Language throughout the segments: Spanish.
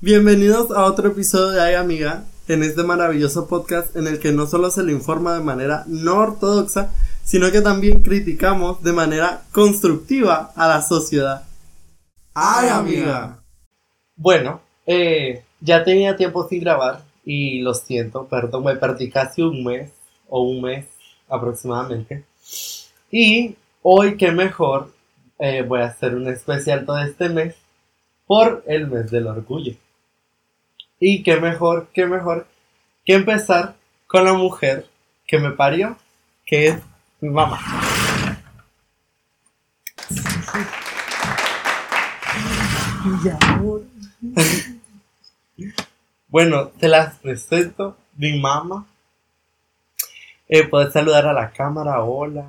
Bienvenidos a otro episodio de Ay Amiga, en este maravilloso podcast en el que no solo se le informa de manera no ortodoxa, sino que también criticamos de manera constructiva a la sociedad. ¡Ay, amiga! Bueno, eh, ya tenía tiempo sin grabar y lo siento, perdón, me perdí casi un mes o un mes aproximadamente. Y hoy, qué mejor, eh, voy a hacer un especial todo este mes por el mes del orgullo. Y qué mejor, qué mejor que empezar con la mujer que me parió, que es mi mamá. bueno, te las presento, mi mamá. Eh, puedes saludar a la cámara, hola.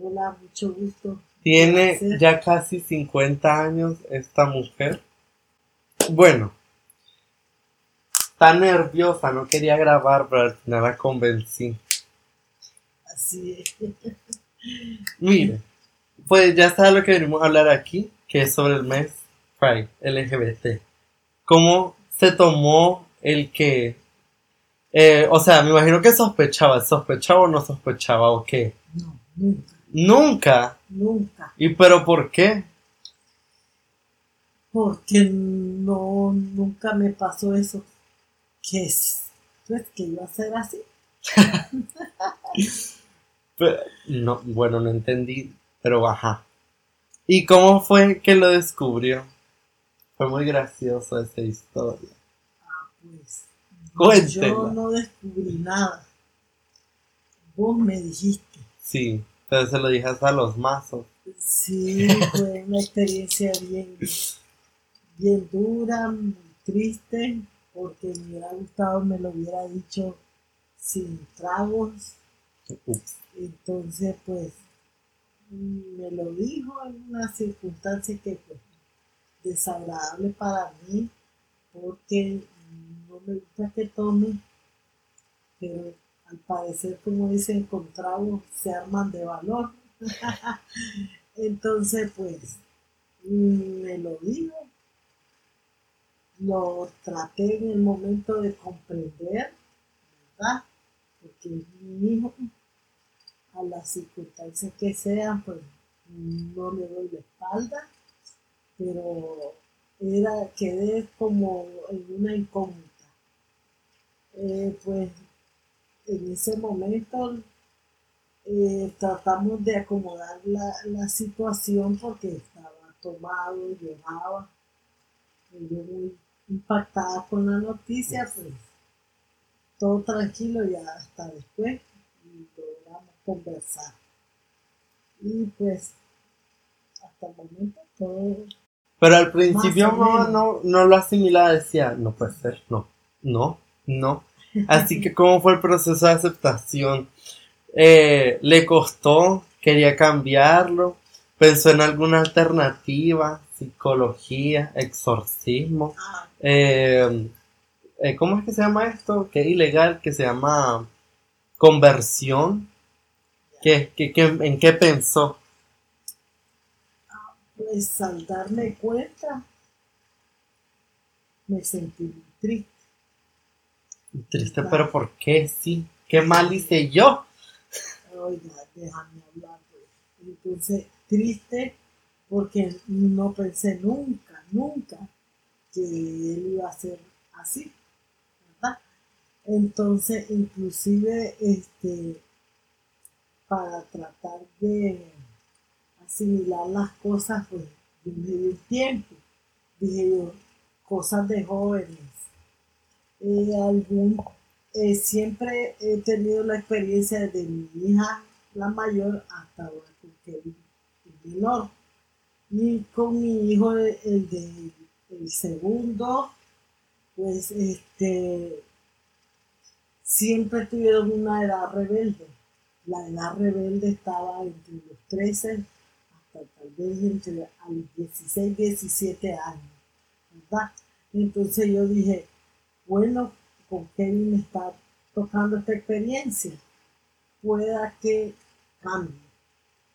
Hola, mucho gusto. Tiene ya casi 50 años esta mujer. Bueno, está nerviosa, no quería grabar, pero al final la convencí. Así es. Mire, pues ya está lo que venimos a hablar aquí, que es sobre el mes Pride LGBT. ¿Cómo se tomó el que... eh, o sea, me imagino que sospechaba, ¿sospechaba o no sospechaba o qué? No, nunca, Nunca. nunca. ¿Y pero por qué? Porque no, nunca me pasó eso. Que es, pues que iba a ser así. Pe- No, bueno, no entendí, pero ajá. ¿Y cómo fue que lo descubrió? Fue muy graciosa esa historia. Ah, pues. Cuéntela. Yo no descubrí nada. Vos me dijiste. Sí, pero se lo dije hasta a los mazos. Sí, fue una experiencia bien, bien dura, muy triste, porque me hubiera gustado, me lo hubiera dicho sin tragos. Entonces, pues, me lo dijo en una circunstancia que fue desagradable para mí, porque no me gusta que tome, pero al parecer, como dicen, con tragos se arman de valor. Entonces, pues, me lo dijo, lo traté en el momento de comprender, ¿verdad? Porque mi hijo, a las circunstancias que sean, pues no le doy la espalda, pero era, quedé como en una incógnita. Eh, pues en ese momento eh, tratamos de acomodar la, la situación porque estaba tomado, lloraba, y yo muy impactada con la noticia, pues todo tranquilo y hasta después y logramos conversar. Y pues hasta el momento todo Pero al principio mamá no, no lo asimilaba, decía, no puede ser, no, no, no. Así que, ¿cómo fue el proceso de aceptación? Eh, ¿Le costó? ¿Quería cambiarlo? ¿Pensó en alguna alternativa? ¿Psicología? ¿Exorcismo? ah, Eh, eh, ¿Cómo es que se llama esto? Que es ilegal, que se llama conversión. ¿Qué, qué- qué- en qué pensó? pues al darme cuenta me sentí triste. Triste, pero ¿por qué? Sí. ¿Qué mal hice yo? Oiga, déjame hablar. pues. Entonces, triste porque no pensé nunca, nunca que él iba a ser así, ¿verdad? Entonces, inclusive, este, para tratar de asimilar las cosas, pues, yo me di el tiempo. Dije yo, cosas de jóvenes. Eh, algún, eh, siempre he tenido la experiencia de mi hija, la mayor, hasta ahora Kevin, el menor. Y con mi hijo, el, de el segundo, pues este siempre tuvieron una edad rebelde. La edad rebelde estaba entre los 13 hasta tal vez entre a los 16, 17 años, ¿verdad? Entonces yo dije, bueno, con Kevin me está tocando esta experiencia, pueda que cambie,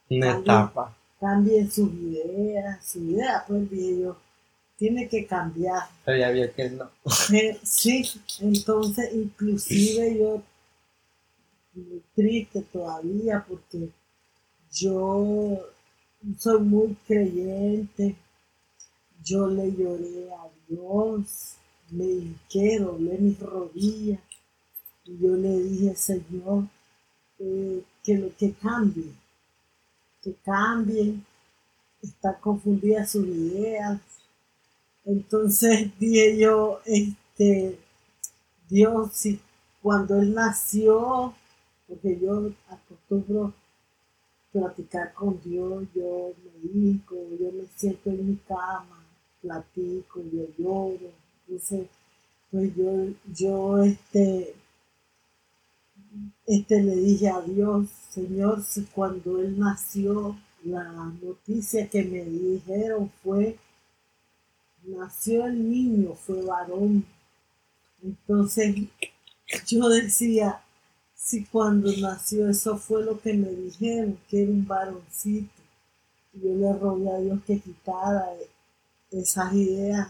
Una etapa. Cambien sus ideas, su idea, pues dije yo, tiene que cambiar. Pero ya vio que no. Eh, sí, entonces inclusive yo muy triste todavía porque yo soy muy creyente, yo le lloré a Dios, me hinqué, doblé mis rodillas y yo le dije, Señor, eh, que lo que cambie, que cambie, está confundida sus ideas. Entonces dije yo, este, Dios, cuando él nació, porque yo acostumbro platicar con Dios, yo me digo, yo me siento en mi cama, platico, yo lloro, entonces, pues yo, yo, este, este le dije a Dios, Señor, si cuando él nació, la noticia que me dijeron fue, nació el niño, fue varón. Entonces yo decía, si cuando nació eso fue lo que me dijeron, que era un varoncito. Yo le rogué a Dios que quitara esas ideas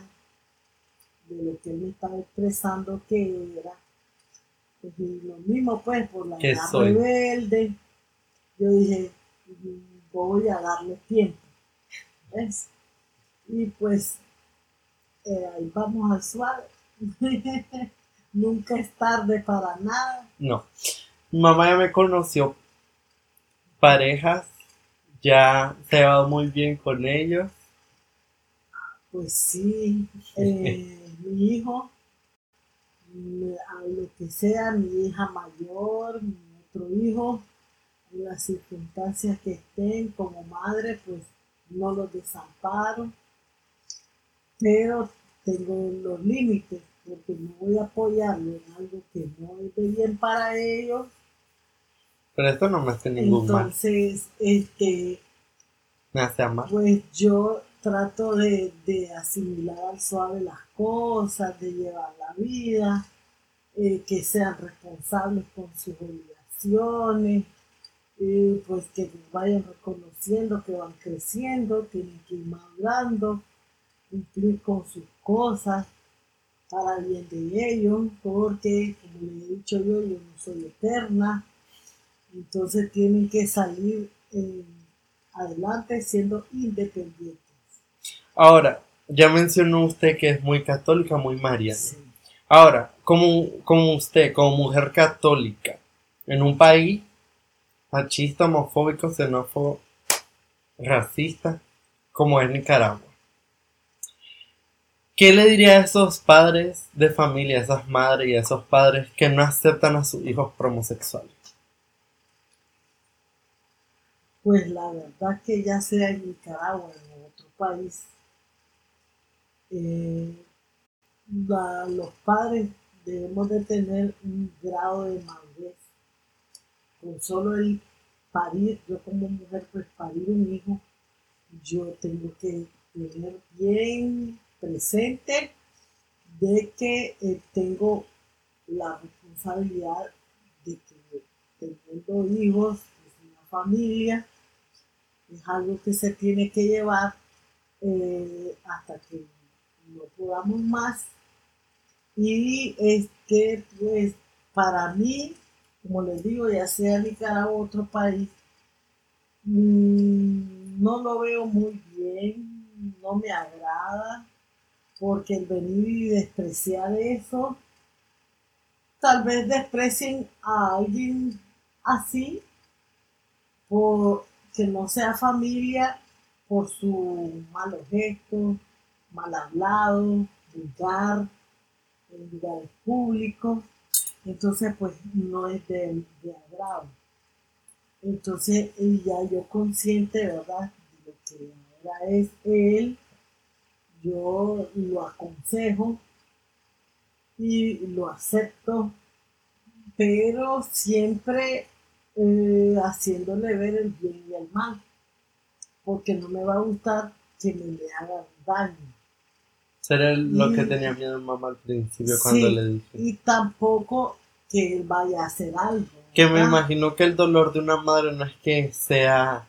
de lo que él me estaba expresando que era. Lo mismo pues por la edad rebelde. Yo dije, voy a darle tiempo. ¿Ves? Y pues eh, ahí vamos al suave. Nunca es tarde para nada. No. Mamá ya me conoció parejas, ya se va muy bien con ellos. Pues sí, eh, mi hijo, a lo que sea, mi hija mayor, mi otro hijo, en las circunstancias que estén como madre, pues no los desamparo, pero tengo los límites porque no voy a apoyarlo en algo que no es de bien para ellos. Pero esto no me hace ningún Entonces, este. Me hace amar. Pues yo trato de, asimilar al suave las cosas, de llevar la vida, eh, que sean responsables con sus obligaciones, eh, pues que vayan reconociendo que van creciendo, tienen que ir madurando, cumplir con sus cosas para el bien de ellos, porque, como les he dicho yo, yo no soy eterna, entonces tienen que salir eh, adelante siendo independientes. Ahora, ya mencionó usted que es muy católica, muy mariana. Ahora, como, como usted, como mujer católica, en un país machista, homofóbico, xenófobo, racista, como es Nicaragua, ¿Qué le diría a esos padres de familia, a esas madres y a esos padres que no aceptan a sus hijos homosexuales? Pues la verdad que ya sea en Nicaragua o en otro país, eh, los padres debemos de tener un grado de madurez. Con solo el parir, yo como mujer, pues parir un hijo, yo tengo que tener bien presente de que eh, tengo la responsabilidad de que teniendo hijos, es una familia, es algo que se tiene que llevar eh, hasta que no podamos más. Y es que, pues, para mí, como les digo, ya sea Nicaragua o otro país, mm, no lo veo muy bien, no me agrada porque el venir y despreciar eso, tal vez desprecien a alguien así, por que no sea familia, por su malos gestos, mal hablado, vulgar, en lugares públicos. Entonces, pues no es de, agrado. Entonces, ya yo consciente, ¿verdad? De lo que ahora es él, yo lo aconsejo y lo acepto, pero siempre eh, haciéndole ver el bien y el mal, porque no me va a gustar que me le haga daño. Será lo que tenía miedo mamá al principio cuando le dije. Y tampoco que él vaya a hacer algo. Que me imagino que el dolor de una madre no es que sea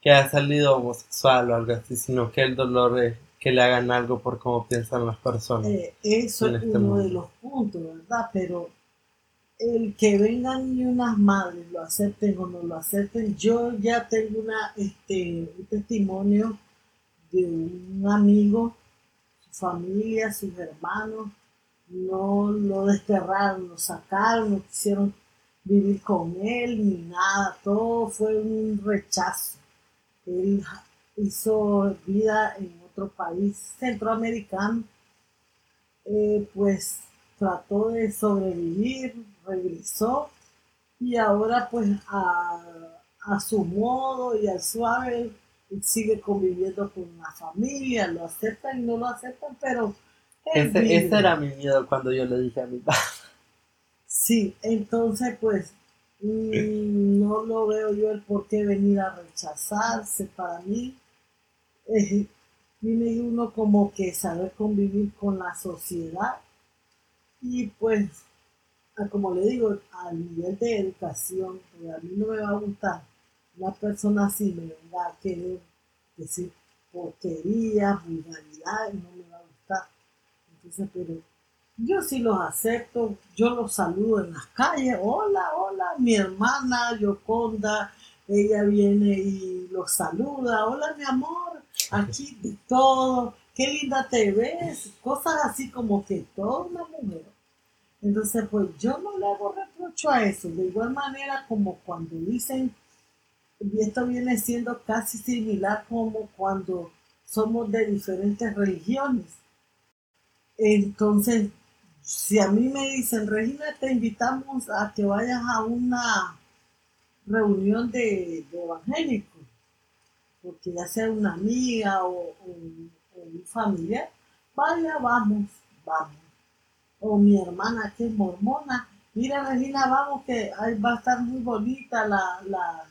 que haya salido homosexual o algo así, sino que el dolor es que le hagan algo por cómo piensan las personas. Eh, eso es este uno mundo. de los puntos, ¿verdad? Pero el que vengan y unas madres lo acepten o no lo acepten, yo ya tengo una, este, un testimonio de un amigo, familia, sus hermanos, no lo desterraron, lo sacaron, no quisieron vivir con él ni nada, todo fue un rechazo. Él hizo vida en otro país centroamericano, eh, pues trató de sobrevivir, regresó y ahora pues a, a su modo y al suave sigue conviviendo con la familia, lo aceptan y no lo aceptan, pero Ese, ese era mi miedo cuando yo le dije a mi padre. Sí, entonces pues no lo veo yo el por qué venir a rechazarse para mí. eh, tiene uno como que saber convivir con la sociedad y pues a- como le digo, al nivel de educación, pues, a mí no me va a gustar una persona así me venga a querer decir porquerías, vulgaridades, no me va a gustar. Entonces, pero yo sí los acepto, yo los saludo en las calles, hola, hola, mi hermana Yoconda, ella viene y los saluda, hola mi amor, aquí de todo, qué linda te ves, cosas así como que toda una mujer. Entonces, pues yo no le hago reprocho a eso, de igual manera como cuando dicen, y esto viene siendo casi similar como cuando somos de diferentes religiones. Entonces, si a mí me dicen, Regina, te invitamos a que vayas a una reunión de, evangélicos, porque ya sea una amiga o, o- un familiar, vaya, vamos, vamos. O mi hermana que es mormona, mira Regina, vamos que va a estar muy bonita la, la-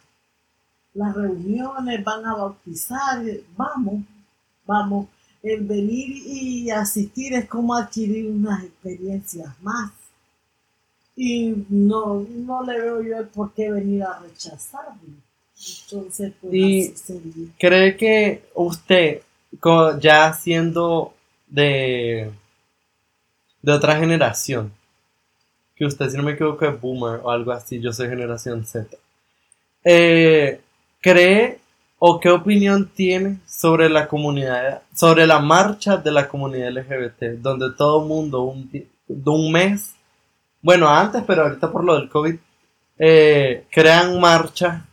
las reuniones, van a bautizar, vamos, vamos. El venir y asistir es como adquirir unas experiencias más. Y no, no le veo yo el por qué venir a rechazarlo. Entonces, pues Y-. ¿Cree que usted, ya siendo de, de otra generación, que usted, si no me equivoco, es boomer o algo así, yo soy generación Z, eh, ¿cree o qué opinión tiene sobre la comunidad, sobre la marcha de la comunidad LGBT, donde todo mundo un, de un mes, bueno, antes, pero ahorita por lo del COVID, eh, crean marcha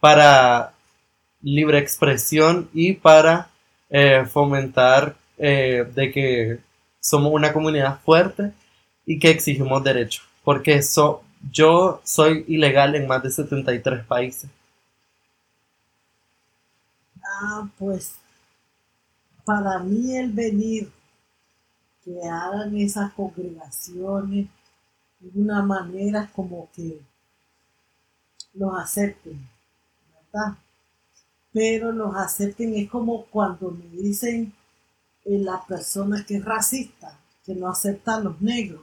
para libre expresión y para eh, fomentar eh, de que somos una comunidad fuerte y que exigimos derechos. Porque so- yo soy ilegal en más de 73 países. Ah, pues para mí el venir, que hagan esas congregaciones de una manera como que los acepten, ¿verdad? Pero los acepten es como cuando me dicen eh, la persona que es racista, que no acepta a los negros.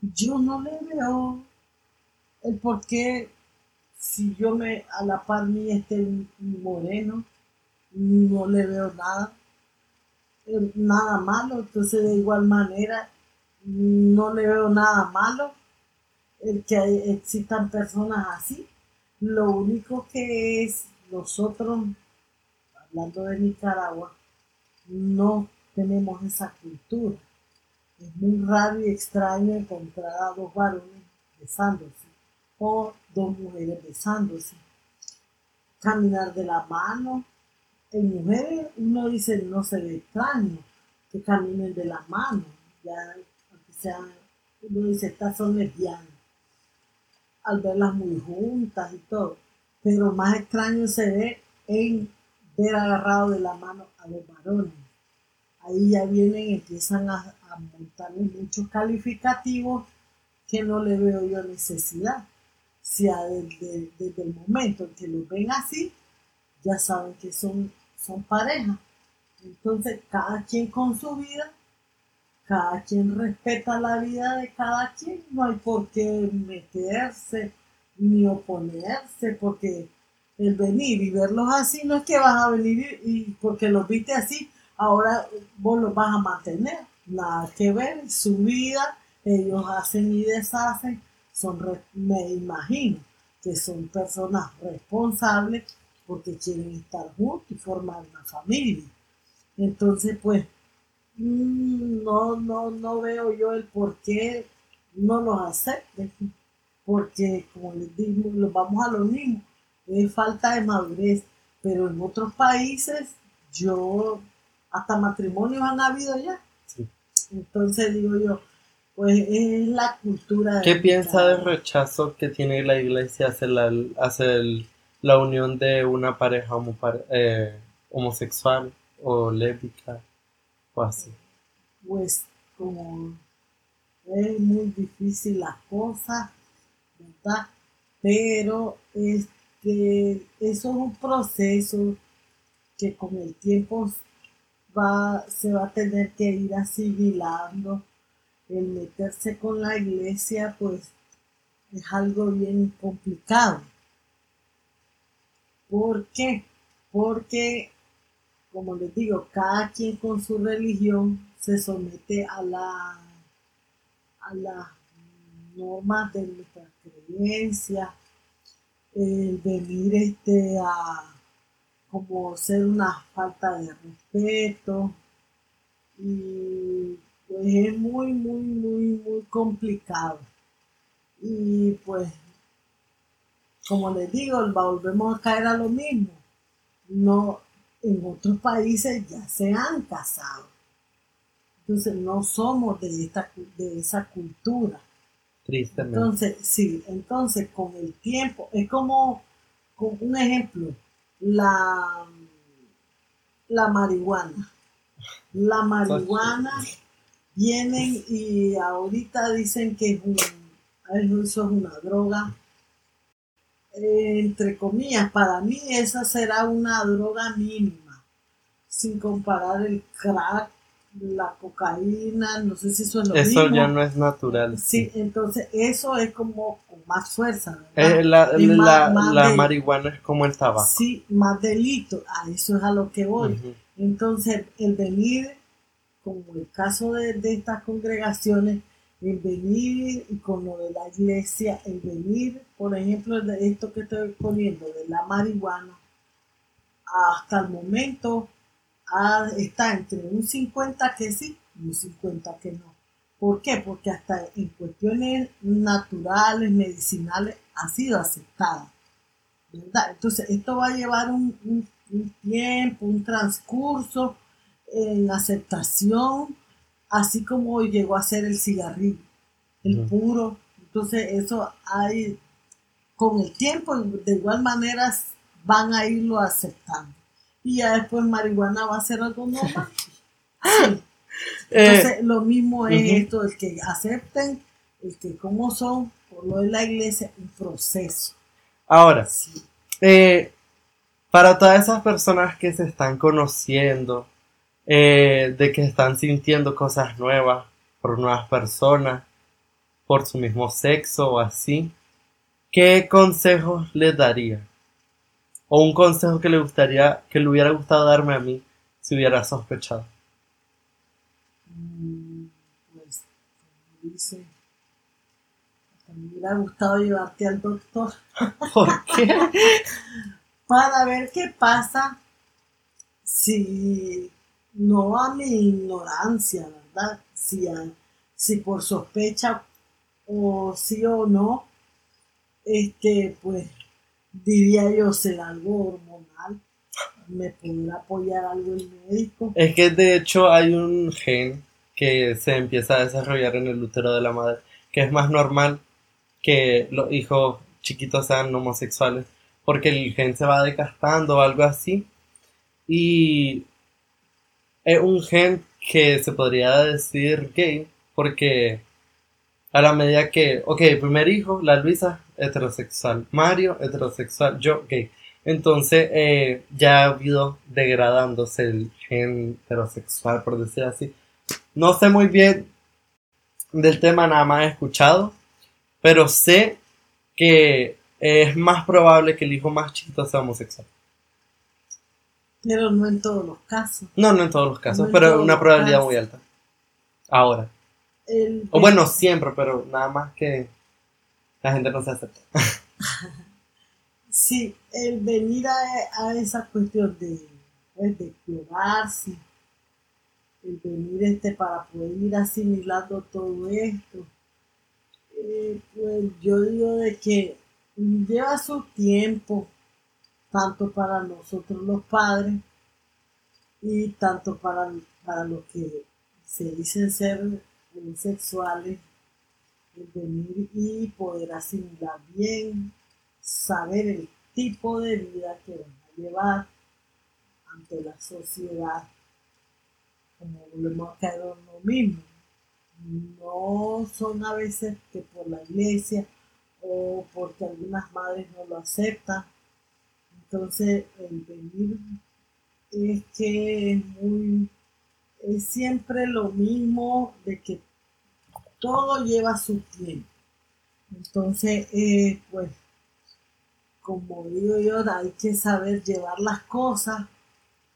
Yo no le veo el por qué si yo me a la par un un moreno, no le veo nada, eh, nada malo, entonces de igual manera no le veo nada malo el que existan personas así. Lo único que es nosotros, hablando de Nicaragua, no tenemos esa cultura. Es muy raro y extraño encontrar a dos varones besándose o dos mujeres besándose. Caminar de la mano. En mujeres uno dice no se ve extraño que caminen de la mano. Ya, aunque sean, uno dice estas son lesbianas. Al verlas muy juntas y todo. Pero más extraño se ve en ver agarrado de la mano a los varones ahí ya vienen empiezan a, a montarle muchos calificativos que no le veo yo necesidad. Si a- desde, desde el momento en que los ven así, ya saben que son, son pareja. Entonces, cada quien con su vida, cada quien respeta la vida de cada quien, no hay por qué meterse ni oponerse, porque el venir y verlos así no es que vas a venir y, porque los viste así, ahora vos los vas a mantener, nada que ver, su vida, ellos hacen y deshacen, son, me imagino que son personas responsables porque quieren estar juntos y formar una familia. Entonces, pues, mm, no, no, no veo yo el por qué no los acepten, porque como les digo, los vamos a lo mismo, es falta de madurez, pero en otros países yo, hasta matrimonios han habido ya. Entonces digo yo, pues es la cultura. ¿Qué piensa del rechazo que tiene la iglesia hacia la, hacia la unión de una pareja eh, homosexual o lésbica o así? Pues como es muy difícil la cosa, ¿verdad? Pero este, eso es un proceso que con el tiempo va, se va a tener que ir asimilando. El meterse con la iglesia, pues, es algo bien complicado. ¿Por qué? Porque, como les digo, cada quien con su religión se somete a la a las normas de nuestra creencia, el venir este a como ser una falta de respeto y pues es muy muy muy muy complicado y pues como les digo volvemos a caer a lo mismo no en otros países ya se han casado entonces no somos de, esta, de esa cultura. Tristemente. Entonces, sí, entonces con el tiempo, es como, con un ejemplo, la, la marihuana. La marihuana vienen y ahorita dicen que es un, eso es una droga. Entre comillas, para mí esa será una droga mínima, sin comparar el crack la cocaína, no sé si eso es lo eso ya no es natural. Sí, entonces eso es como con más fuerza. Eh, la, la, marihuana es como el tabaco. Sí, más delito, a eso es a lo que voy. Entonces, el venir, como el caso de, de estas congregaciones, el venir y con lo de la iglesia, el venir, por ejemplo, esto que estoy poniendo, de la marihuana, hasta el momento está entre un 50 que sí y un 50 que no. ¿Por qué? Porque hasta en cuestiones naturales, medicinales, ha sido aceptada. Entonces, esto va a llevar un, tiempo, un transcurso en aceptación, así como llegó a ser el cigarrillo, el puro. Entonces, eso hay, con el tiempo, de igual manera, van a irlo aceptando y ya después marihuana va a ser algo normal. Entonces, eh, lo mismo es esto, el que acepten, el que como son, por lo de la iglesia, un proceso. Ahora, eh, para todas esas personas que se están conociendo, eh, de que están sintiendo cosas nuevas por nuevas personas, por su mismo sexo o así, ¿qué consejos les daría? o un consejo que le gustaría, que le hubiera gustado darme a mí si hubiera sospechado? Mm, pues, como dice, me hubiera gustado llevarte al doctor. ¿Por qué? Para ver qué pasa si no a mi ignorancia, ¿verdad? Si, si por sospecha o sí o no, este, pues diría yo, ser algo hormonal. ¿Me podrá apoyar algo el médico? Es que de hecho hay un gen que se empieza a desarrollar en el útero de la madre, que es más normal que los hijos chiquitos sean homosexuales, porque el gen se va decastando o algo así. Y es un gen que se podría decir gay, porque a la medida que, ok, primer hijo, la Luisa, heterosexual, Mario, heterosexual, yo, gay. Entonces eh, ya ha habido degradándose el gen heterosexual, por decir así. No sé muy bien del tema, nada más he escuchado, pero sé que es más probable que el hijo más chiquito sea homosexual. Pero no en todos los casos. No, no en todos los casos, No pero una probabilidad casos. muy alta. Ahora. El O bueno, siempre, pero nada más que la gente no se acepta. Sí, el venir a, a esa cuestión de, pues, de explorarse, el venir este para poder ir asimilando todo esto, eh, pues yo digo de que lleva su tiempo, tanto para nosotros los padres y tanto para, para los que se dicen ser sexuales, el venir y poder asimilar bien, saber el tipo de vida que van a llevar ante la sociedad, como volvemos a caer en lo mismo. No son a veces que por la iglesia o porque algunas madres no lo aceptan. Entonces, el venir es que es muy, es siempre lo mismo de que todo lleva su tiempo. Entonces, eh, pues, como digo yo, hay que saber llevar las cosas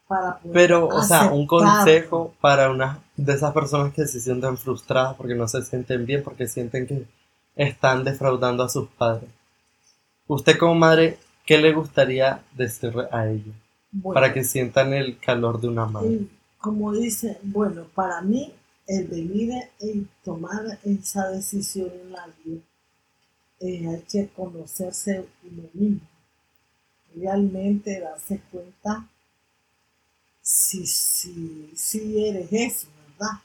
para poder Pero, o sea, un consejo para una de esas personas que se sienten frustradas porque no se sienten bien, porque sienten que están defraudando a sus padres. Usted como madre, ¿qué le gustaría decirle a ellos Bueno, para que sientan el calor de una madre? como dice, bueno, para mí, el venir y tomar esa decisión en la vida, eh, hay que conocerse uno mismo. Realmente darse cuenta si, si, si eres eso, ¿verdad?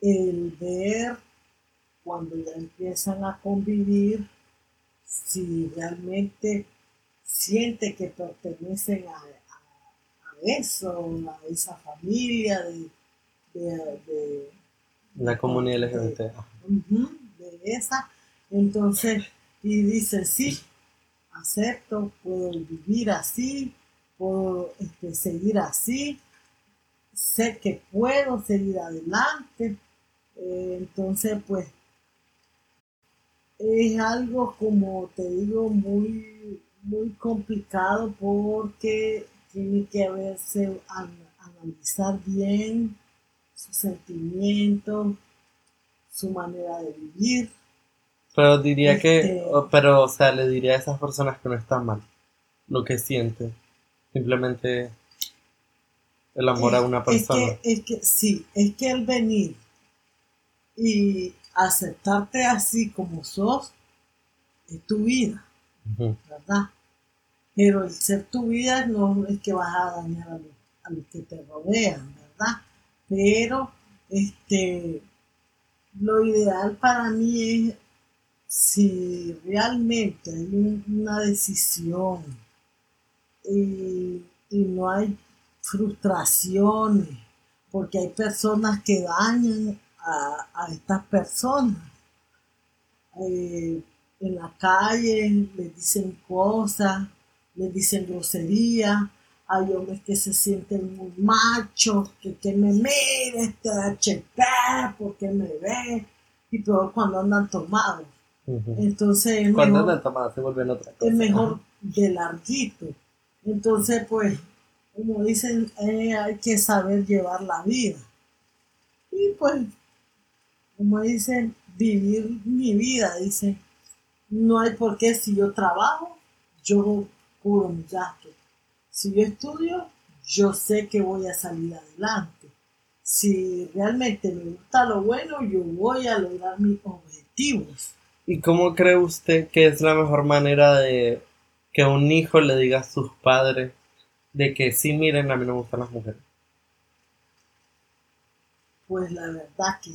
El ver cuando ya empiezan a convivir, si realmente siente que pertenecen a, a- a eso, a esa familia de, de, de- La comunidad LGBT. De esa. Entonces, y dice, sí, acepto, puedo vivir así, puedo este, seguir así, sé que puedo seguir adelante. Eh, entonces, pues, es algo, como te digo, muy, muy complicado porque tiene que haberse, an- analizar bien sus sentimientos, su manera de vivir. Pero diría que, Este- pero, o sea, le diría a esas personas que no están mal lo que sienten. Simplemente el amor a una persona. Es que, es que sí, es que el venir y aceptarte así como sos es tu vida, ¿verdad? Pero el ser tu vida no es que vas a dañar a los, que te rodean, ¿verdad? Pero este, lo ideal para mí es si realmente hay un- una decisión y, y no hay frustraciones, porque hay personas que dañan a, a estas personas. Eh, en la calle les dicen cosas, les dicen groserías, hay hombres que se sienten muy machos, que, que me mire este HP, porque me ve, y peor cuando andan tomados. Entonces es Cuando mejor- andan tomadas se vuelven otra cosa. es mejor de larguito. Entonces, pues, como dicen, eh, hay que saber llevar la vida. Y pues, como dicen, vivir mi vida, dicen, no hay por qué, si yo trabajo, yo cubro mis gastos. Si yo estudio, yo sé que voy a salir adelante. Si realmente me gusta lo bueno, yo voy a lograr mis objetivos. ¿Y cómo cree usted que es la mejor manera de que un hijo le diga a sus padres de que sí, miren, a mí no me gustan las mujeres? Pues la verdad que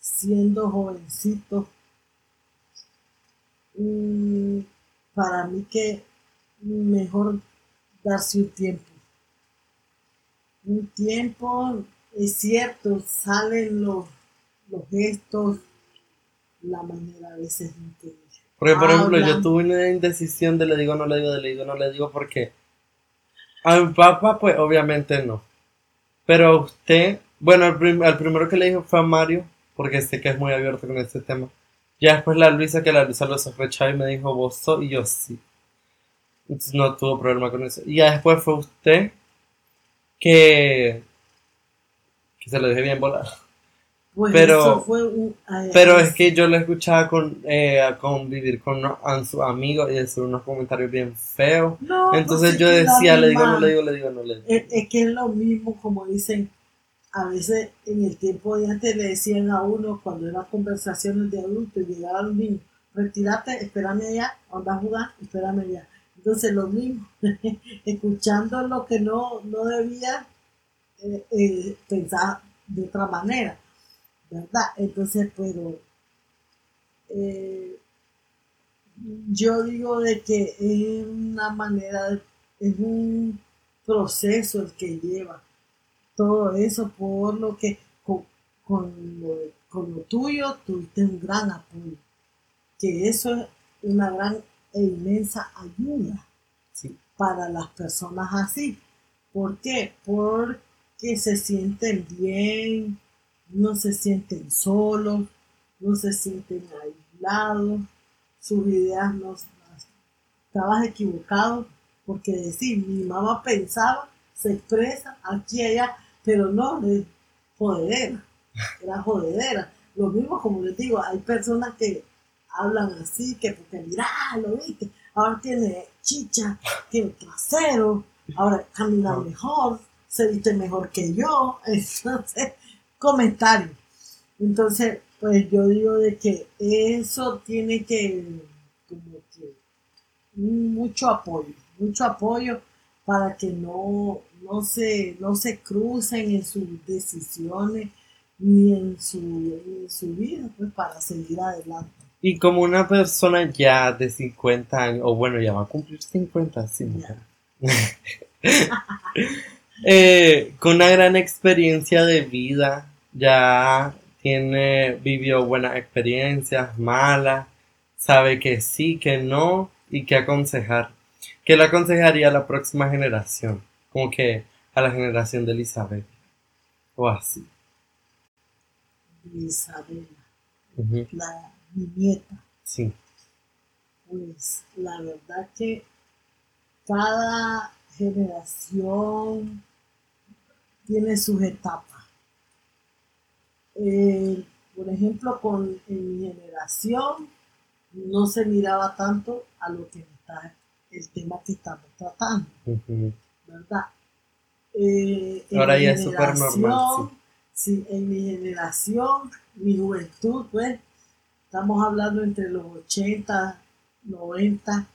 siendo jovencito, mm, para mí que mejor darse un tiempo. Un tiempo, es cierto, salen los, los gestos, la manera a veces Porque, por ejemplo, yo tuve una indecisión de le digo, no le digo, de le digo, no le digo, porque a mi papá, pues obviamente no. Pero a usted, bueno, al, prim- al primero que le dije fue a Mario, porque sé que es muy abierto con este tema. Ya después la Luisa, que la Luisa lo sospechaba y me dijo, vos sos, y yo sí. Entonces no tuvo problema con eso. Y ya después fue usted, que, que se lo dije bien volar. Pues Pero- eso fue un... ay, Pero es que yo lo escuchaba con, eh, a convivir con a sus amigos y decir unos comentarios bien feos. no, Entonces es yo decía, le digo, no le digo, le digo, no le digo. Es, es que es lo mismo, como dicen, a veces en el tiempo de antes le decían a uno, cuando eran conversaciones de adultos, y llegaba un niño, retírate, espérame allá, anda a jugar, espérame allá. Entonces lo mismo, escuchando lo que no, no debía eh, eh, pensar de otra manera, ¿verdad? Entonces, pero eh, yo digo de que es una manera, es un proceso el que lleva todo eso por lo que con, con lo, con lo tuyo tuviste un gran apoyo que eso es una gran e inmensa ayuda Sí. para las personas así ¿por qué? porque se sienten bien no se sienten solos no se sienten aislados sus ideas no estabas equivocado porque decir mi mamá pensaba se expresa aquí y allá pero no es jodedera era jodedera. Lo mismo como les digo hay personas que hablan así que porque mirá lo viste ahora tiene chicha tiene trasero ahora camina mejor se viste mejor que yo. Entonces comentarios. Entonces pues yo digo de que eso tiene que como que mucho apoyo, mucho apoyo para que no, no, se, no se crucen en sus decisiones ni en su, en su vida, pues para seguir adelante. Y como una persona ya de 50 años, o bueno, ya va a cumplir 50, sí. Eh, con una gran experiencia de vida, ya tiene, vivió buenas experiencias, malas, sabe que sí, que no, y qué aconsejar. ¿Qué le aconsejaría a la próxima generación? Como que a la generación de Elizabeth. O así. Isabela, la, mi nieta, Sí. pues la verdad que cada generación tiene sus etapas. Eh, por ejemplo, con en mi generación no se miraba tanto a lo que está el tema que estamos tratando. ¿verdad? Eh, Ahora ya es súper normal, sí, en mi generación, mi juventud, pues, estamos hablando entre los 80, 90,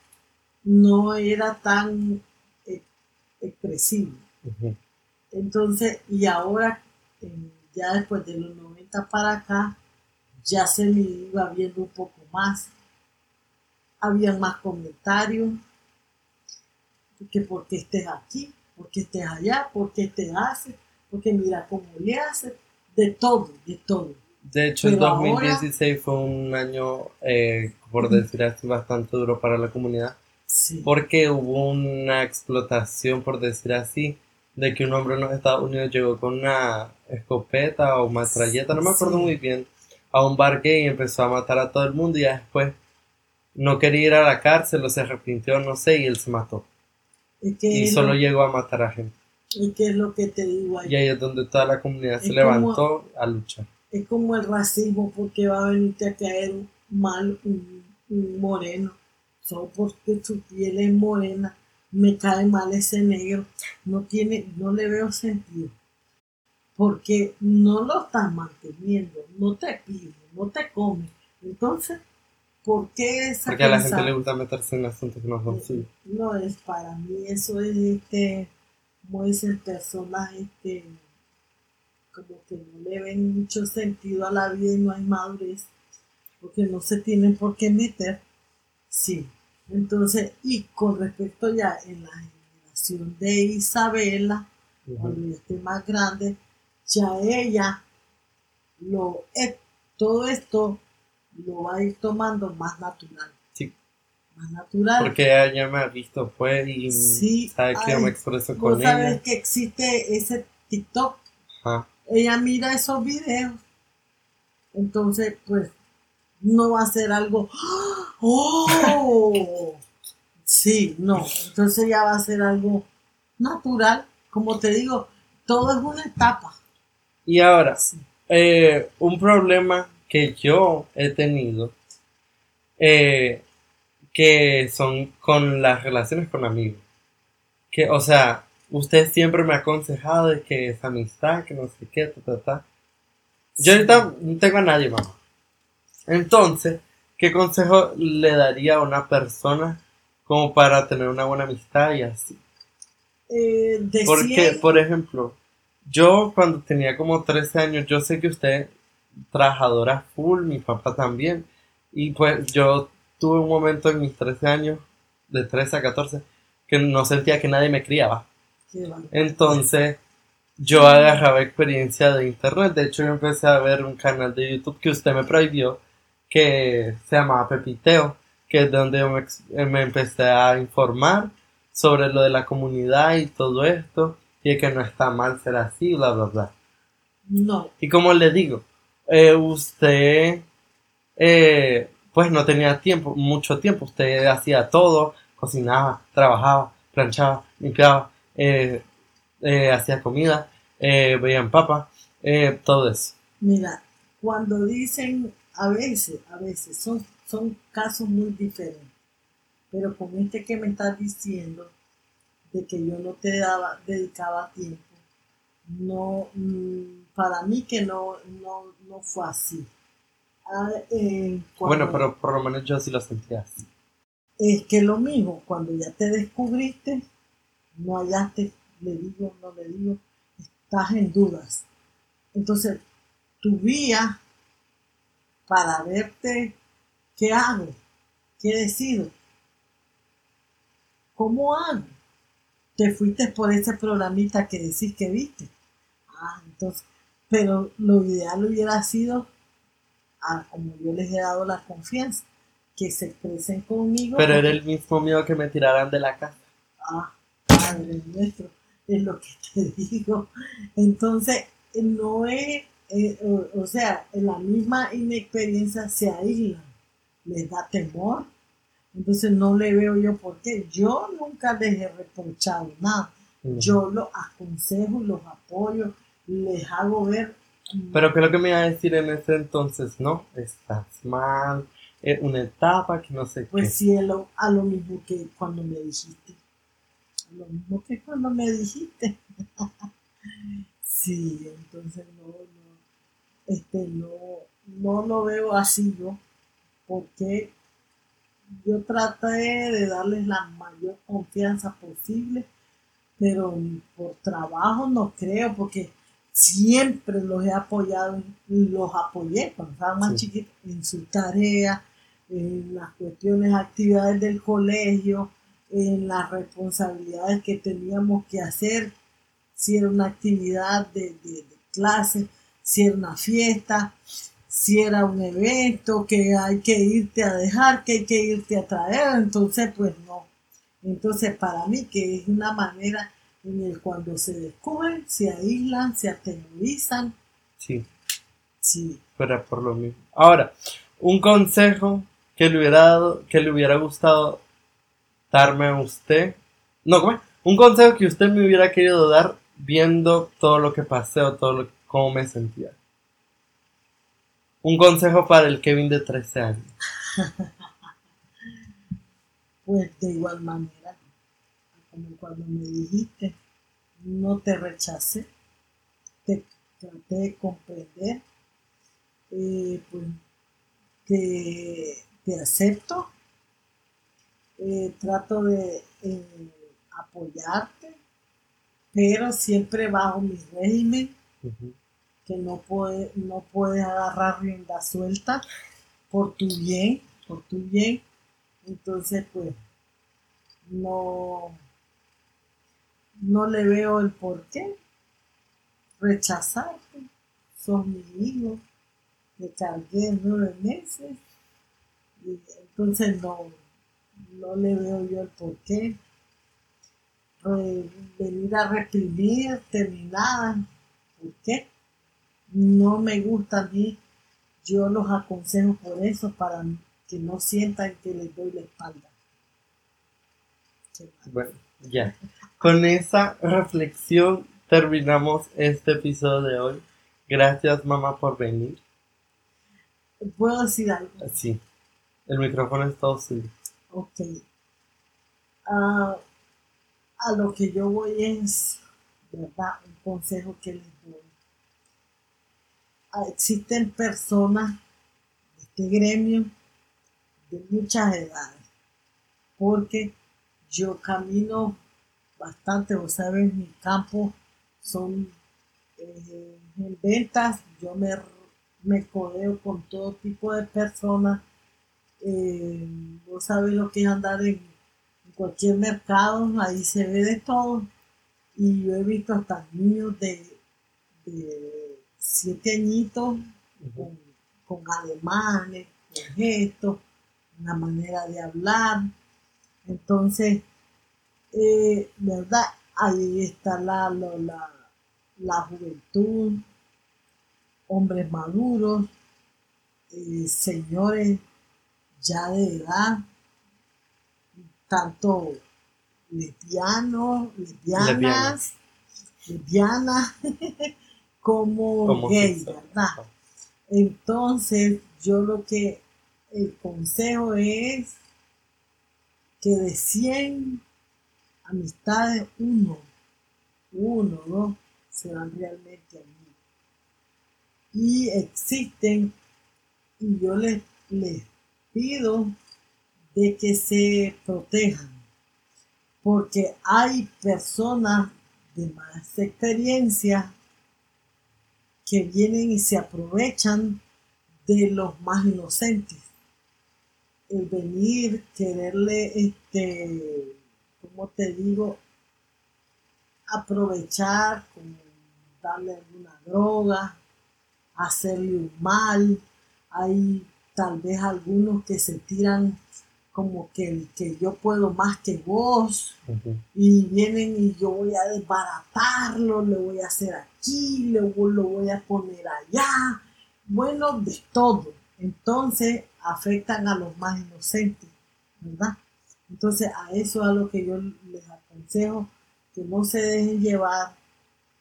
no era tan eh, expresivo. Entonces, y ahora, ya después de los 90 para acá, ya se me iba viendo un poco más. Había más comentarios, que por qué estés aquí, por qué estés allá, por qué te hace, porque mira cómo le hace, de todo, de todo. De hecho, el Pero 2016 fue un año, eh, por decir así, bastante duro para la comunidad, Sí, porque hubo una explotación, por decir así, de que un hombre en los Estados Unidos llegó con una escopeta o metralleta, no me acuerdo Sí. muy bien, a un bar gay y empezó a matar a todo el mundo y ya después no quería ir a la cárcel o se arrepintió, no sé, y él se mató. Es que, Y solo lo, llegó a matar a gente. es que es lo que te digo ahí. Y ahí es donde toda la comunidad se levantó a luchar. es como el racismo, porque va a venirte a caer mal un, un moreno, solo porque su piel es morena, me cae mal ese negro, no tiene, no le veo sentido, porque no lo estás manteniendo, no te pide, no te come, entonces, ¿por qué esa Porque a la gente le gusta meterse en asuntos que no son suyos. no es para mí, eso es este, como dicen personas este, como que no le ven mucho sentido a la vida y no hay madurez, porque no se tienen por qué meter. Sí, entonces, y con respecto ya en la generación de Isabela, Ujú. cuando ya esté más grande, ya ella lo eh, todo esto lo va a ir tomando más natural. Sí. Más natural. Porque ella ya me ha visto, pues, y Sí, sabe que yo me expreso con sabes ella. que existe ese TikTok. Ajá. Ella mira esos videos. Entonces, pues, no va a ser algo. ¡Oh! Sí, no. Entonces ya va a ser algo natural. Como te digo, todo es una etapa. Y ahora, Sí. eh, un problema que yo he tenido, eh, que son con las relaciones con amigos. Que, o sea, usted siempre me ha aconsejado de que esa amistad, que no sé qué, ta, ta, ta. Yo ahorita no tengo a nadie, mamá. Entonces, ¿qué consejo le daría a una persona como para tener una buena amistad y así? Eh, Porque, por ejemplo, yo cuando tenía como 13 años, yo sé que usted trabajadora full, mi papá también, y pues yo tuve un momento en mis 13 años, de 13 a 14, que no sentía que nadie me criaba. Entonces, yo agarraba experiencia de internet. De hecho, yo empecé a ver un canal de YouTube que usted me prohibió, que se llamaba Pepiteo, que es donde yo me, eh, me empecé a informar sobre lo de la comunidad y todo esto, y de que no está mal ser así, bla, bla, bla. No, Y como le digo, eh, usted, eh, pues no tenía tiempo, mucho tiempo, usted hacía todo, cocinaba, trabajaba, planchaba, limpiaba, eh, hacía comida, veían papa, eh, todo eso. mira, cuando dicen a veces, a veces, son, son casos muy diferentes. Pero con este que me estás diciendo, de que yo no te daba, dedicaba tiempo, no, mm, para mí que no, no, no fue así. Ah, eh, cuando- Bueno, pero por lo menos yo sí lo sentía así. es que lo mismo, cuando ya te descubriste, no hallaste, le digo, no le digo, estás en dudas. Entonces, tu vía para verte, ¿qué hago? ¿Qué decido? ¿Cómo hago? Te fuiste por ese programita que decís que viste. Ah, entonces, pero lo ideal hubiera sido, ah, como yo les he dado la confianza, que se expresen conmigo. Pero era el mismo miedo que me tiraran de la casa. Ah, Padre nuestro, es lo que te digo. Entonces, no es, eh, o, o sea, en la misma inexperiencia se aíslan, les da temor. Entonces, no le veo yo por qué. Yo nunca les he reprochado nada. Yo los aconsejo, los apoyo, les hago ver. Pero ¿qué es lo que me iba a decir en ese entonces? No, estás mal, es una etapa que no sé qué. Pues sí, a lo, a lo mismo que cuando me dijiste. A lo mismo que cuando me dijiste. sí, entonces no, no, este, no, no lo veo así yo, porque yo traté de darles la mayor confianza posible, pero por trabajo no creo, porque siempre los he apoyado, los apoyé cuando estaban más Sí. chiquitos en su tarea, en las cuestiones, actividades del colegio, en las responsabilidades que teníamos que hacer, si era una actividad de, de- de clase, si era una fiesta, si era un evento que hay que irte a dejar, que hay que irte a traer, entonces pues no. Entonces para mí que es una manera en el cuando se descubren, se aíslan, se atemorizan, Sí, sí, pero por lo mismo. Ahora, un consejo que le hubiera dado, que le hubiera gustado darme a usted. No, ¿cómo? Un consejo que usted me hubiera querido dar viendo todo lo que pasé o todo lo cómo me sentía. Un consejo para el Kevin de 13 años. pues de igual manera, como cuando me dijiste, no te rechacé, te traté de comprender, eh, pues te, te acepto, eh, trato de eh, apoyarte, pero siempre bajo mi régimen, que no, puede, no puedes agarrar rienda suelta por tu bien, por tu bien. Entonces, pues, no, no le veo el por qué rechazarte. Sos mi hijo, te cargué nueve meses. Y entonces no, no le veo yo el por qué. Venir a reprimirte ni. ¿Por qué? No me gusta a mí. Yo los aconsejo por eso, para que no sientan que les doy la espalda. Bueno, ya. Con esa reflexión terminamos este episodio de hoy. Gracias, mamá, por venir. ¿Puedo decir algo? Sí, el micrófono es todo suyo. Ok. Ah, a lo que yo voy es, ¿verdad? Un consejo que les doy. Ah, existen personas de este gremio de muchas edades, porque yo camino bastante, vos sabes, mi campo son eh, en ventas, yo me, me codeo con todo tipo de personas, eh, vos sabes lo que es andar en, en cualquier mercado, ahí se ve de todo, y yo he visto hasta niños de, de siete añitos con, con alemanes, con gestos, una manera de hablar. Entonces, eh, ¿verdad? Ahí está la, la, la, juventud, hombres maduros, eh, señores ya de edad, tanto lesbianos, lesbianas, lesbianas, como, Como gays, sexo. ¿verdad? Entonces, yo lo que el consejo es que de 100 amistades, uno, uno, dos, serán realmente amigos. Y existen, y yo les, les pido de que se protejan, porque hay personas de más experiencia que vienen y se aprovechan de los más inocentes. El venir, quererle, este, como te digo, aprovechar, como darle alguna droga, hacerle un mal. Hay tal vez algunos que se tiran como que, que yo puedo más que vos y vienen y yo voy a desbaratarlo, le voy a hacer aquí, le lo voy a poner allá, bueno, de todo. Entonces afectan a los más inocentes, ¿verdad? Entonces a eso es a lo que yo les aconsejo, que no se dejen llevar.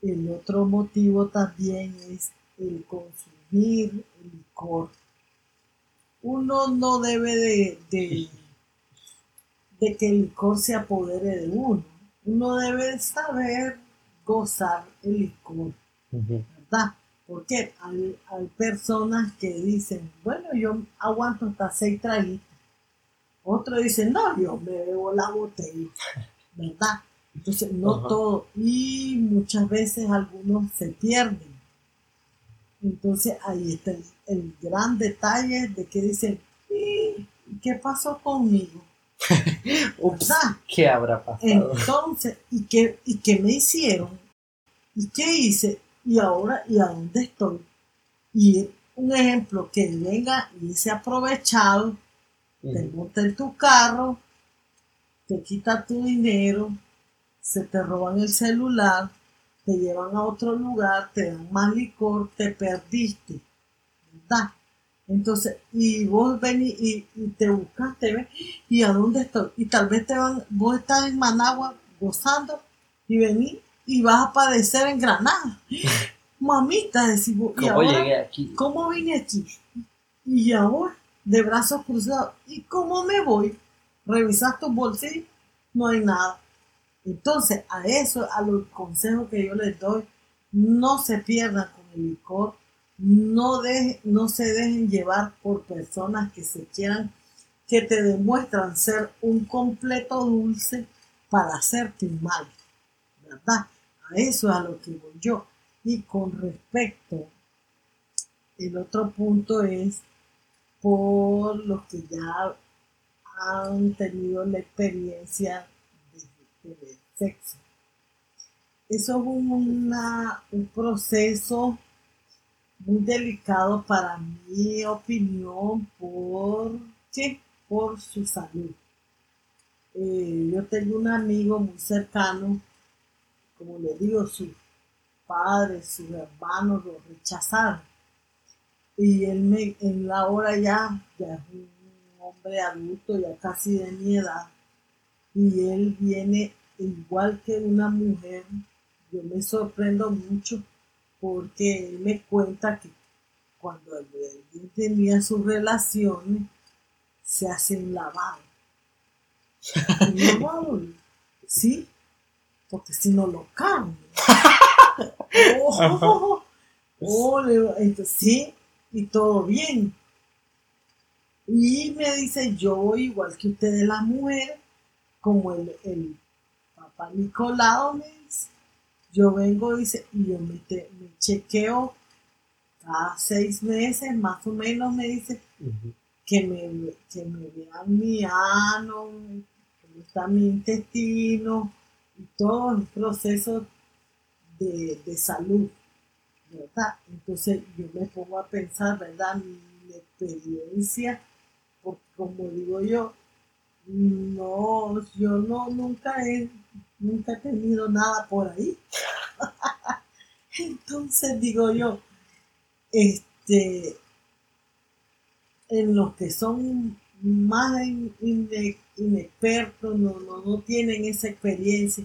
El otro motivo también es el consumir el licor. Uno no debe de, de, de que el licor se apodere de uno. Uno debe saber gozar el licor. ¿verdad? Porque hay, hay personas que dicen, bueno, yo aguanto hasta seis traguitos. Otro dice, no, yo me bebo la botella, ¿verdad? Entonces, no Ajá. todo. Y muchas veces algunos se pierden. Entonces, ahí está el, el gran detalle de que dicen, "¿Y ¿qué pasó conmigo? Ups. ¿qué habrá pasado? Entonces, ¿y qué, ¿y qué me hicieron? ¿Y qué hice? ¿Y ahora? ¿Y a dónde estoy? Y un ejemplo, que venga y se aprovechado, te monta en tu carro, te quita tu dinero, se te roban el celular, te llevan a otro lugar, te dan más licor, te perdiste, ¿verdad? Entonces, y vos venís y, y te buscaste, ¿ves? ¿Y a dónde estoy? Y tal vez te van, vos estás en Managua gozando y venís y vas a padecer en Granada. Mamita, decís vos, ¿y ¿Cómo ahora? llegué aquí? ¿Cómo vine aquí? Y ahora, de brazos cruzados, ¿y cómo me voy? Revisas tus bolsillos, no hay nada. Entonces, a eso, a los consejos que yo les doy, no se pierdan con el licor, no, deje- no se dejen llevar por personas que se quieran, que te demuestran ser un completo dulce para hacerte mal, ¿verdad? A eso es a lo que voy yo. Y con respecto el otro punto es por los que ya han tenido la experiencia de tener sexo. Eso es una- un proceso muy delicado para mi opinión por ¿qué? por su salud. Eh, yo tengo un amigo muy cercano, como le digo, sus padres, sus hermanos lo rechazaron. Y él me, en la hora ya, ya es un hombre adulto, ya casi de mi edad, y él viene igual que una mujer yo me sorprendo mucho porque él me cuenta que cuando él tenía sus relaciones, se hace un lavado. Lavado, ¿sí? Porque si no lo cambia. oh, oh, entonces, sí, y todo bien. Y me dice, yo igual que ustedes las mujeres, como el, el papá Nicolau me dice, yo vengo dice, y yo me, me chequeo cada seis meses, más o menos me dice, que, me, que me vean mi ano, cómo está mi intestino y todo el proceso de, de salud, Entonces yo me pongo a pensar, ¿verdad? Mi, experiencia, porque como digo yo, no, yo no, nunca he, nunca tenido nada por ahí. Entonces digo yo, este, en los que son más inexpertos, no, no, no tienen esa experiencia,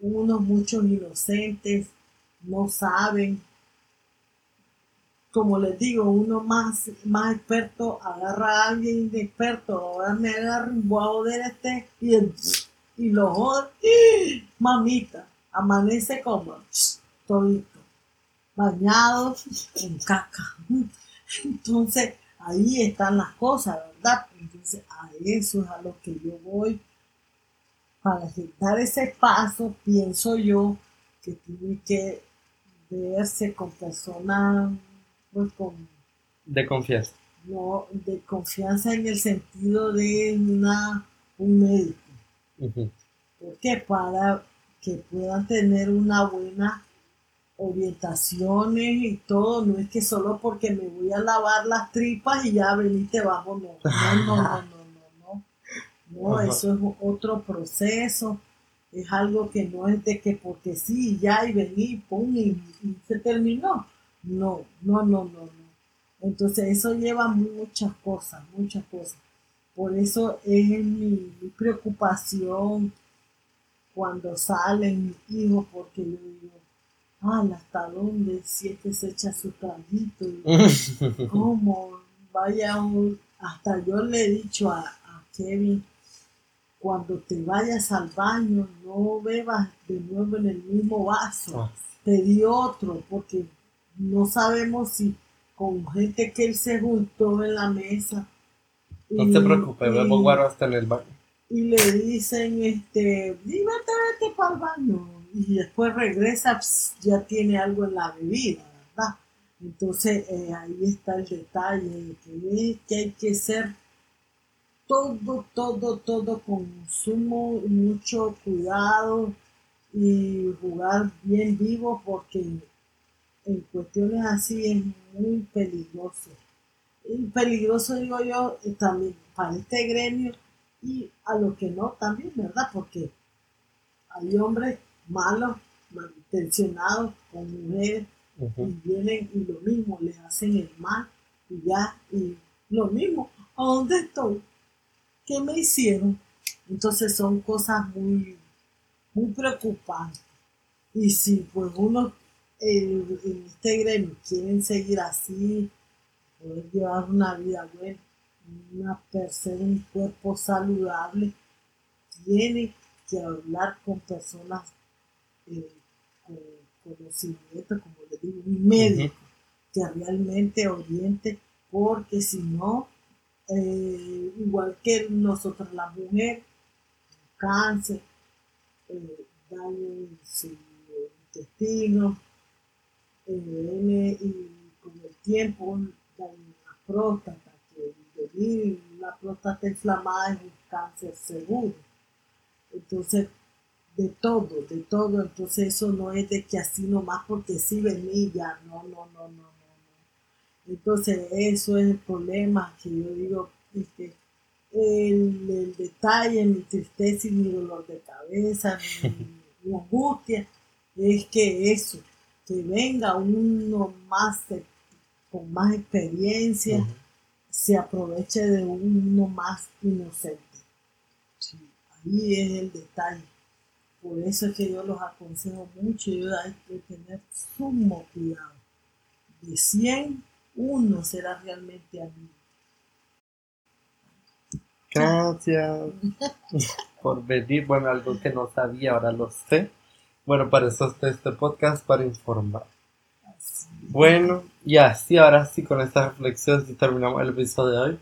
unos muchos inocentes, no saben. Como les digo, uno más, más experto agarra a alguien inexperto, ahora me un guau de este y, y lo jode. Mamita, amanece como todito, bañado en caca. Entonces, ahí están las cosas, ¿verdad? Entonces, a eso es a lo que yo voy. Para dar ese paso, pienso yo que tiene que verse con personas, pues con... De confianza. No, de confianza en el sentido de una, un médico. ¿Por qué? Para que puedan tener una buena orientaciones y todo, no es que solo porque me voy a lavar las tripas y ya veniste bajo, no, no, no, no, no, no, no, eso es otro proceso, es algo que no es de que porque sí, ya y vení, pum, y, se terminó, no, no, no, no, no. Entonces eso lleva muchas cosas, muchas cosas. Por eso es mi, mi preocupación cuando salen mis hijos, porque yo digo, hasta dónde si es que se echa su traguito, cómo vaya un, hasta yo le he dicho a, Kevin, cuando te vayas al baño, no bebas de nuevo en el mismo vaso, ah. pedí otro, porque no sabemos si con gente que él se juntó en la mesa. No te preocupes, me pongo hasta en el baño. Y le dicen, este, dime, vete para el baño y después regresa, ya tiene algo en la bebida, ¿verdad? Entonces eh, ahí está el detalle, que, que hay que ser todo, todo, todo con sumo, mucho cuidado y jugar bien vivo porque en cuestiones así es muy peligroso. Y peligroso digo yo también para este gremio y a los que no también, ¿verdad? Porque hay hombres malos, malintencionados con mujeres y vienen y lo mismo, les hacen el mal y ya, y lo mismo, ¿a dónde estoy? ¿Qué me hicieron? Entonces son cosas muy, muy preocupantes. Y si pues uno en este gremio quieren seguir así, poder llevar una vida buena, una persona, un cuerpo saludable, tiene que hablar con personas eh, con conocimiento, como le digo, un médico que realmente oriente, porque si no, eh, igual que nosotros la mujer, cáncer, eh, daño en su intestino, y con el tiempo la próstata, que la próstata inflamada es un cáncer seguro. Entonces, de todo, de todo. Entonces eso no es de que así nomás porque sí vení ya, no, no, no, no, no. Entonces eso es el problema que yo digo, este, el, el, detalle, mi tristeza y mi dolor de cabeza, mi, angustia, es que eso, que venga uno más con más experiencia, se aproveche de uno más inocente. ahí es el detalle Por eso es que yo los aconsejo mucho y hay que tener sumo cuidado. De 100, uno será realmente amigo. Gracias por venir. Bueno, algo que no sabía, ahora lo sé. Bueno, para eso está este podcast, para informar. Bueno, y así, ahora sí, con esta reflexión, si terminamos el episodio de hoy.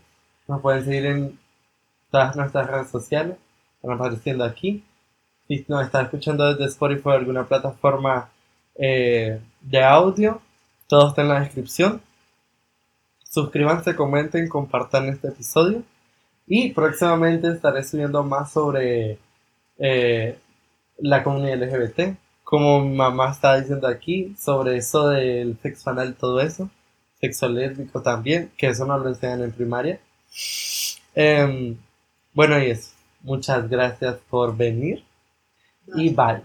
Nos pueden seguir en todas nuestras redes sociales, están apareciendo aquí. Si nos están escuchando desde Spotify o alguna plataforma eh, de audio, todo está en la descripción. Suscríbanse, comenten, compartan este episodio. Y próximamente estaré subiendo más sobre eh, la comunidad LGBT. Como mi mamá está diciendo aquí, sobre eso del sexo anal todo eso. Sexo lésbico también, que eso no lo enseñan en primaria. Em, bueno, y eso. Muchas gracias por venir. Y bye.